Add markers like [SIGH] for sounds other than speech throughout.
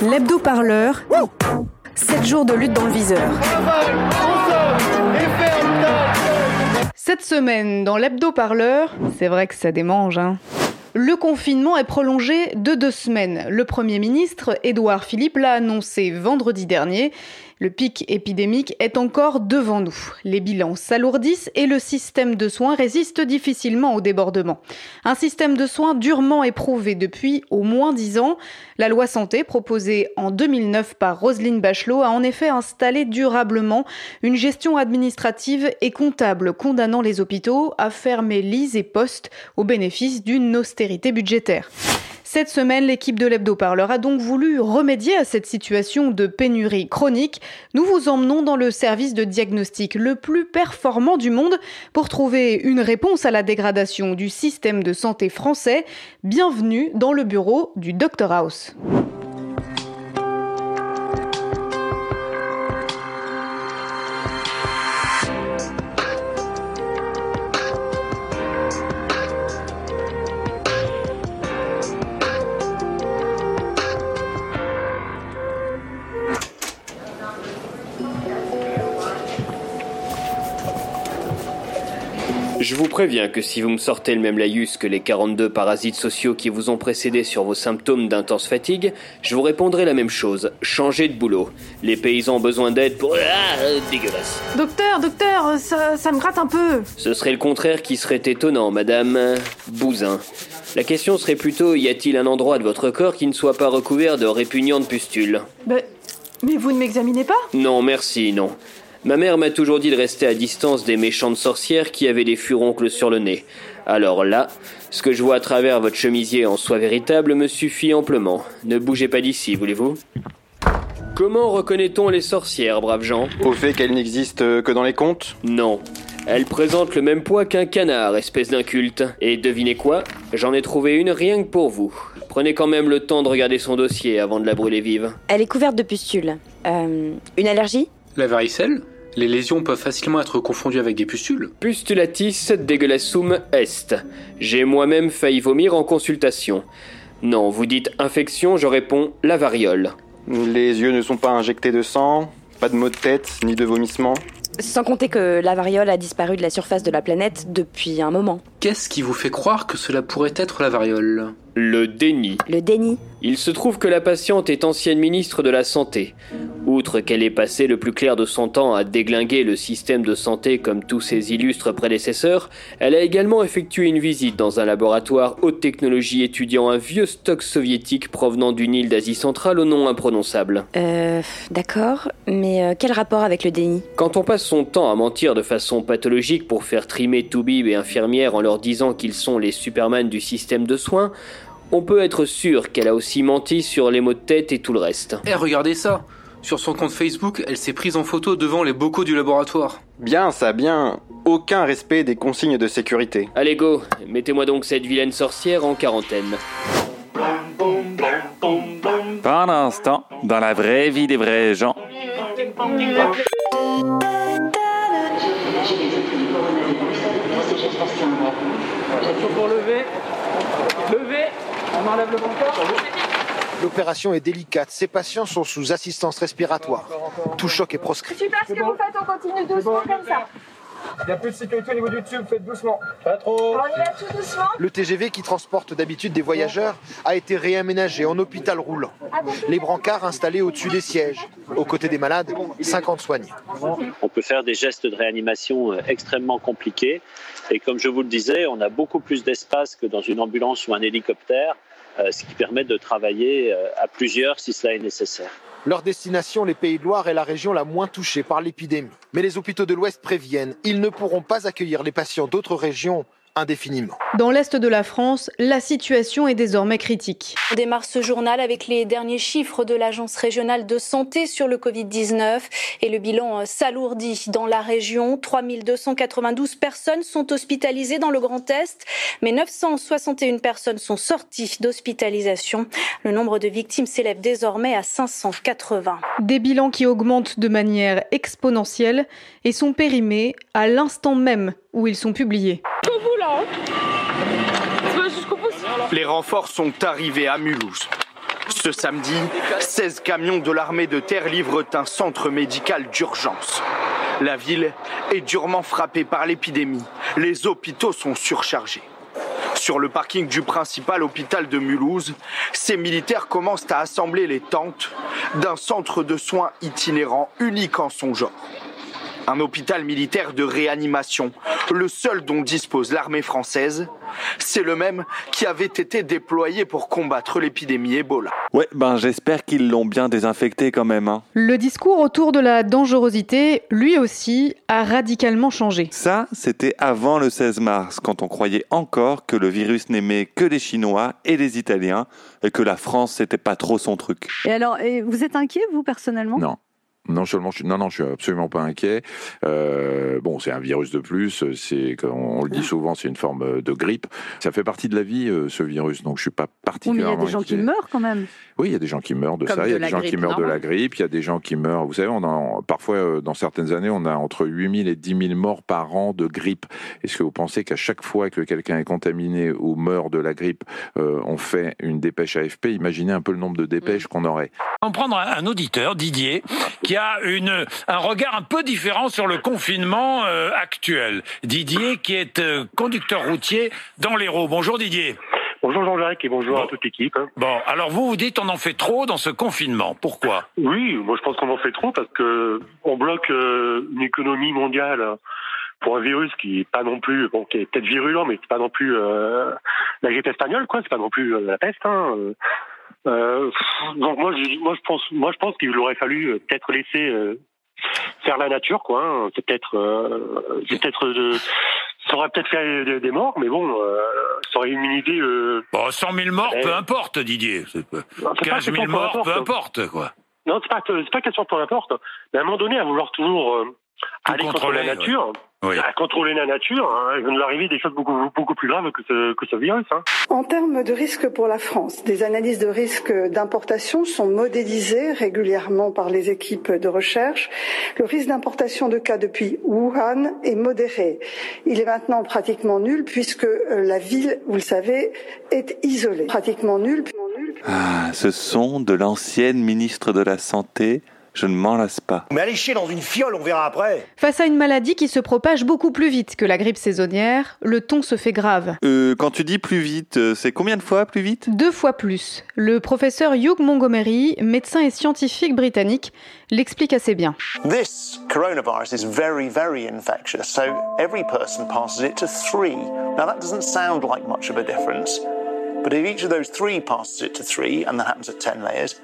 L'hebdo-parleur. 7 jours de lutte dans le viseur. Cette semaine, dans l'hebdo-parleur, c'est vrai que ça démange, hein. Le confinement est prolongé de deux semaines. Le Premier ministre, Édouard Philippe, l'a annoncé vendredi dernier. Le pic épidémique est encore devant nous. Les bilans s'alourdissent et le système de soins résiste difficilement au débordement. Un système de soins durement éprouvé depuis au moins dix ans. La loi santé proposée en 2009 par Roselyne Bachelot a en effet installé durablement une gestion administrative et comptable condamnant les hôpitaux à fermer lits et postes au bénéfice d'une austérité budgétaire. Cette semaine, l'équipe de l'Hebdo-Parleur a donc voulu remédier à cette situation de pénurie chronique. Nous vous emmenons dans le service de diagnostic le plus performant du monde pour trouver une réponse à la dégradation du système de santé français. Bienvenue dans le bureau du Dr House. Vous préviens que si vous me sortez le même laïus que les 42 parasites sociaux qui vous ont précédé sur vos symptômes d'intense fatigue, je vous répondrai la même chose. Changez de boulot. Les paysans ont besoin d'aide pour... Ah, dégueulasse. Docteur, docteur, ça, ça me gratte un peu. Ce serait le contraire qui serait étonnant, madame Bouzin. La question serait plutôt, y a-t-il un endroit de votre corps qui ne soit pas recouvert de répugnantes pustules? Ben, mais vous ne m'examinez pas? Non, merci, non. Ma mère m'a toujours dit de rester à distance des méchantes sorcières qui avaient des furoncles sur le nez. Alors là, ce que je vois à travers votre chemisier en soie véritable me suffit amplement. Ne bougez pas d'ici, voulez-vous? Comment reconnaît-on les sorcières, braves gens Au fait qu'elles n'existent que dans les contes? Non. Elles présentent le même poids qu'un canard, espèce d'inculte. Et devinez quoi? J'en ai trouvé une rien que pour vous. Prenez quand même le temps de regarder son dossier avant de la brûler vive. Elle est couverte de pustules. Euh, une allergie? La varicelle Les lésions peuvent facilement être confondues avec des pustules. Pustulatis degullassum est. J'ai moi-même failli vomir en consultation. Non, vous dites infection, je réponds la variole. Les yeux ne sont pas injectés de sang, pas de maux de tête, ni de vomissements. Sans compter que la variole a disparu de la surface de la planète depuis un moment. Qu'est-ce qui vous fait croire que cela pourrait être la variole? Le déni. Le déni. Il se trouve que la patiente est ancienne ministre de la Santé. Outre qu'elle ait passé le plus clair de son temps à déglinguer le système de santé comme tous ses illustres prédécesseurs, elle a également effectué une visite dans un laboratoire haute technologie étudiant un vieux stock soviétique provenant d'une île d'Asie centrale au nom imprononçable. Euh, d'accord, mais euh, quel rapport avec le déni? Quand on passe son temps à mentir de façon pathologique pour faire trimer toubib et infirmières en leur disant qu'ils sont les superman du système de soins, on peut être sûr qu'elle a aussi menti sur les maux de tête et tout le reste. Eh, regardez ça Sur son compte Facebook, elle s'est prise en photo devant les bocaux du laboratoire. Bien, ça, bien. Aucun respect des consignes de sécurité. Allez go, mettez-moi donc cette vilaine sorcière en quarantaine. Pendant ce temps, dans la vraie vie des vrais gens, pour lever. Lever. On enlève le brancard. L'opération est délicate. Ces patients sont sous assistance respiratoire. Tout choc est proscrit. Super ce que vous faites, on continue doucement comme ça. Il n'y a plus de sécurité au niveau du tube, faites doucement. Pas trop. On y va tout doucement. Le TGV qui transporte d'habitude des voyageurs a été réaménagé en hôpital roulant. Les brancards installés au-dessus des sièges. Aux côtés des malades, 50 soignés. On peut faire des gestes de réanimation euh, extrêmement compliqués. Et comme je vous le disais, on a beaucoup plus d'espace que dans une ambulance ou un hélicoptère, euh, ce qui permet de travailler euh, à plusieurs si cela est nécessaire. Leur destination, les Pays de Loire, est la région la moins touchée par l'épidémie. Mais les hôpitaux de l'Ouest préviennent, ils ne pourront pas accueillir les patients d'autres régions indéfiniment. Dans l'est de la France, la situation est désormais critique. On démarre ce journal avec les derniers chiffres de l'Agence régionale de santé sur le Covid-19 et le bilan s'alourdit dans la région. 3292 personnes sont hospitalisées dans le Grand Est, mais 961 personnes sont sorties d'hospitalisation. Le nombre de victimes s'élève désormais à 580. Des bilans qui augmentent de manière exponentielle et sont périmés à l'instant même où ils sont publiés. Bout. Les renforts sont arrivés à Mulhouse. Ce samedi, 16 camions de l'armée de terre livrent un centre médical d'urgence. La ville est durement frappée par l'épidémie. Les hôpitaux sont surchargés. Sur le parking du principal hôpital de Mulhouse, ces militaires commencent à assembler les tentes d'un centre de soins itinérant unique en son genre. Un hôpital militaire de réanimation, le seul dont dispose l'armée française, c'est le même qui avait été déployé pour combattre l'épidémie Ebola. Ouais, ben j'espère qu'ils l'ont bien désinfecté quand même. Hein. Le discours autour de la dangerosité, lui aussi, a radicalement changé. Ça, c'était avant le 16 mars, quand on croyait encore que le virus n'aimait que les Chinois et les Italiens, et que la France, c'était pas trop son truc. Et alors, et vous êtes inquiet, vous, personnellement? Non. Non seulement je suis, non non je suis absolument pas inquiet. Euh, bon c'est un virus de plus, c'est on, on le dit souvent c'est une forme de grippe. Ça fait partie de la vie euh, ce virus donc je suis pas Oui, mais il y particulièrement. a des gens qui meurent quand même. Oui, il y a des gens qui meurent de Comme ça, il y a des gens qui meurent de la grippe, il y a des gens qui meurent, vous savez, on a parfois euh, dans certaines années, on a entre 8000 et 10 000 morts par an de grippe. Est-ce que vous pensez qu'à chaque fois que quelqu'un est contaminé ou meurt de la grippe, euh, on fait une dépêche AFP Imaginez un peu le nombre de dépêches Mm. qu'on aurait. On va prendre un, un auditeur, Didier, qui a une, un regard un peu différent sur le confinement euh, actuel. Didier, qui est euh, conducteur routier dans l'Hérault. Bonjour Didier. Bonjour Jean-Jacques et bonjour à toute l'équipe. Bon, alors vous vous dites on en fait trop dans ce confinement. Pourquoi? Oui, moi je pense qu'on en fait trop parce que on bloque euh, une économie mondiale pour un virus qui est pas non plus, bon, qui est peut-être virulent, mais c'est pas non plus euh, la grippe espagnole, quoi. C'est pas non plus euh, la peste. Hein. Euh, donc moi, je, moi je pense, moi je pense qu'il aurait fallu euh, peut-être laisser euh, faire la nature, quoi. hein. C'est peut-être, euh, c'est peut-être de, ça aurait peut-être fait des, morts, mais bon, euh, ça aurait immunisé. Euh, Bon, 100 000 morts, peu importe, Didier. Pas 15 000 question, peu morts, peu importe. importe, quoi. Non, c'est pas, c'est pas question peu importe. Mais à un moment donné, à vouloir toujours aller contre contrôler, la nature, Oui. à contrôler la nature, hein, il va nous arriver des choses beaucoup, beaucoup plus graves que ce, que ce virus. Hein. En termes de risque pour la France, des analyses de risque d'importation sont modélisées régulièrement par les équipes de recherche. Le risque d'importation de cas depuis Wuhan est modéré. Il est maintenant pratiquement nul puisque euh, la ville, vous le savez, est isolée. Pratiquement nul. Ah, ce son de l'ancienne ministre de la Santé, je ne m'en lasse pas. Mais allez chier dans une fiole, on verra après. Face à une maladie qui se propage beaucoup plus vite que la grippe saisonnière, le ton se fait grave. Euh, quand tu dis plus vite, euh, c'est combien de fois plus vite? Deux fois plus. Le professeur Hugh Montgomery, médecin et scientifique britannique, l'explique assez bien. This coronavirus is very, very infectious, so every person passes it to three. Now, that doesn't sound like much of a difference, but if each of those three passes it to three, and that happens at 10 layers,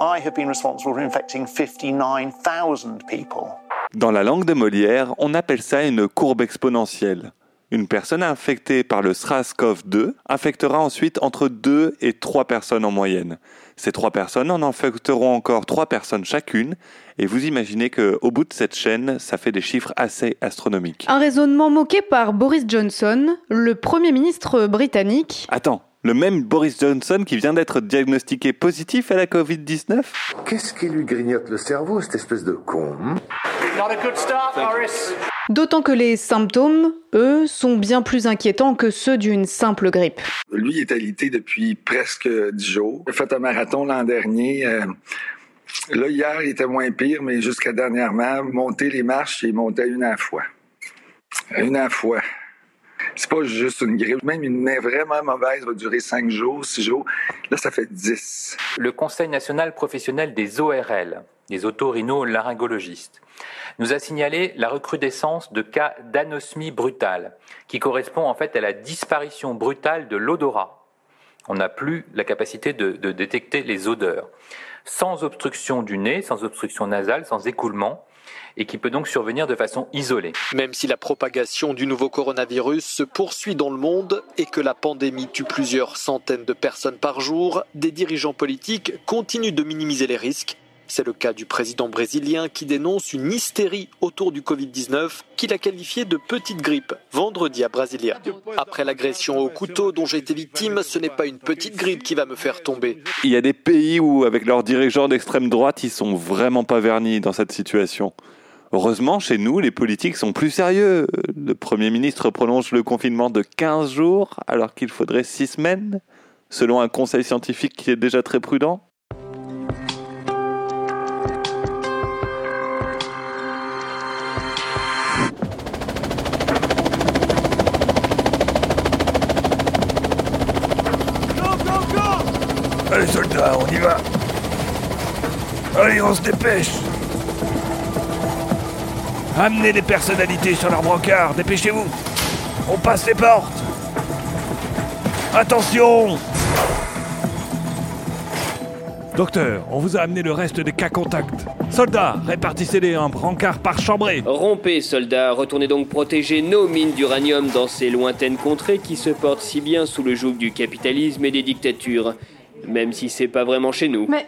I have been responsible for infecting 59,000 people. Dans la langue de Molière, on appelle ça une courbe exponentielle. Une personne infectée par le SRAS-CoV-2 infectera ensuite entre 2 et 3 personnes en moyenne. Ces 3 personnes en infecteront encore 3 personnes chacune, et vous imaginez qu'au bout de cette chaîne, ça fait des chiffres assez astronomiques. Un raisonnement moqué par Boris Johnson, le Premier ministre britannique. Attends, le même Boris Johnson qui vient d'être diagnostiqué positif à la Covid-19 Qu'est-ce qui lui grignote le cerveau, cette espèce de con Not a good start, Boris. D'autant que les symptômes, eux, sont bien plus inquiétants que ceux d'une simple grippe. Lui, est alité depuis presque dix jours. Il a fait un marathon l'an dernier. euh, là, hier, il était moins pire, mais jusqu'à dernièrement, monter les marches, il montait une à la fois. Une à la fois. C'est pas juste une grippe. Même une vraiment mauvaise va durer cinq jours, six jours. Là, ça fait dix. Le Conseil national professionnel des ORL, des otorhinolaryngologistes, nous a signalé la recrudescence de cas d'anosmie brutale, qui correspond en fait à la disparition brutale de l'odorat. On n'a plus la capacité de détecter les odeurs, sans obstruction du nez, sans obstruction nasale, sans écoulement, et qui peut donc survenir de façon isolée. Même si la propagation du nouveau coronavirus se poursuit dans le monde et que la pandémie tue plusieurs centaines de personnes par jour, des dirigeants politiques continuent de minimiser les risques. C'est le cas du président brésilien qui dénonce une hystérie autour du Covid-19 qu'il a qualifié de petite grippe vendredi à Brasilia. Après l'agression au couteau dont j'ai été victime, ce n'est pas une petite grippe qui va me faire tomber. Il y a des pays où, avec leurs dirigeants d'extrême droite, ils sont vraiment pas vernis dans cette situation. Heureusement, chez nous, les politiques sont plus sérieux. Le Premier ministre prolonge le confinement de 15 jours alors qu'il faudrait 6 semaines, selon un conseil scientifique qui est déjà très prudent. Allez soldats, on y va Allez, on se dépêche Amenez les personnalités sur leur brancard, dépêchez-vous On passe les portes Attention Docteur, on vous a amené le reste des cas contacts. Soldats, répartissez-les en brancard par chambrée. Rompez, soldats, retournez donc protéger nos mines d'uranium dans ces lointaines contrées qui se portent si bien sous le joug du capitalisme et des dictatures. Même si c'est pas vraiment chez nous. Mais.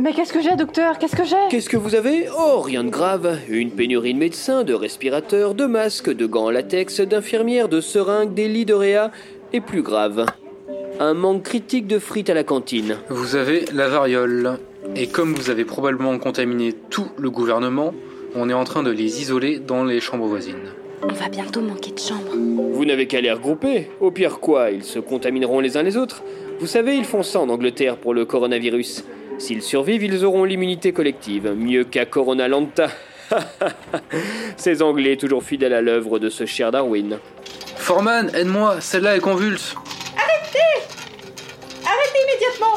Mais qu'est-ce que j'ai, docteur? Qu'est-ce que j'ai? Qu'est-ce que vous avez? Oh, rien de grave. Une pénurie de médecins, de respirateurs, de masques, de gants en latex, d'infirmières, de seringues, des lits de réa. Et plus grave, un manque critique de frites à la cantine. Vous avez la variole. Et comme vous avez probablement contaminé tout le gouvernement, on est en train de les isoler dans les chambres voisines. On va bientôt manquer de chambres. Vous n'avez qu'à les regrouper. Au pire quoi, ils se contamineront les uns les autres. Vous savez, ils font ça en Angleterre pour le coronavirus. S'ils survivent, ils auront l'immunité collective. Mieux qu'à Corona Lanta. [LAUGHS] Ces Anglais toujours fidèles à l'œuvre de ce cher Darwin. Foreman, aide-moi, celle-là est convulse. Arrêtez Arrêtez immédiatement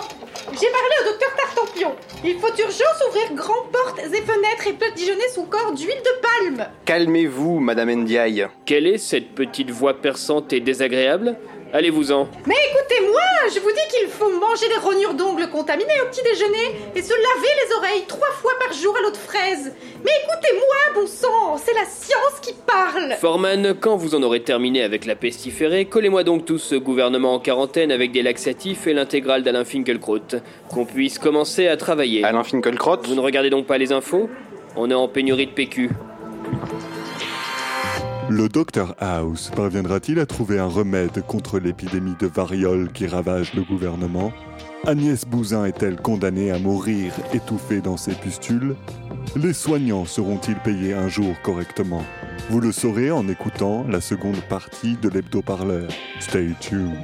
J'ai parlé au docteur Tartampion. Il faut d'urgence ouvrir grandes portes et fenêtres et badigeonner son corps d'huile de palme. Calmez-vous, Madame Ndiaye. Quelle est cette petite voix perçante et désagréable? Allez-vous-en. Mais écoutez-moi, je vous dis qu'il faut manger des rognures d'ongles contaminées au petit déjeuner et se laver les oreilles trois fois par jour à l'eau de fraise. Mais écoutez-moi, bon sang, c'est la science qui parle. Foreman, quand vous en aurez terminé avec la pestiférée, collez-moi donc tous ce gouvernement en quarantaine avec des laxatifs et l'intégrale d'Alain Finkielkraut. Qu'on puisse commencer à travailler. Alain Finkielkraut Vous ne regardez donc pas les infos? On est en pénurie de PQ. Le docteur House parviendra-t-il à trouver un remède contre l'épidémie de variole qui ravage le gouvernement? Agnès Bouzin est-elle condamnée à mourir étouffée dans ses pustules? Les soignants seront-ils payés un jour correctement? Vous le saurez en écoutant la seconde partie de l'hebdo-parleur. Stay tuned.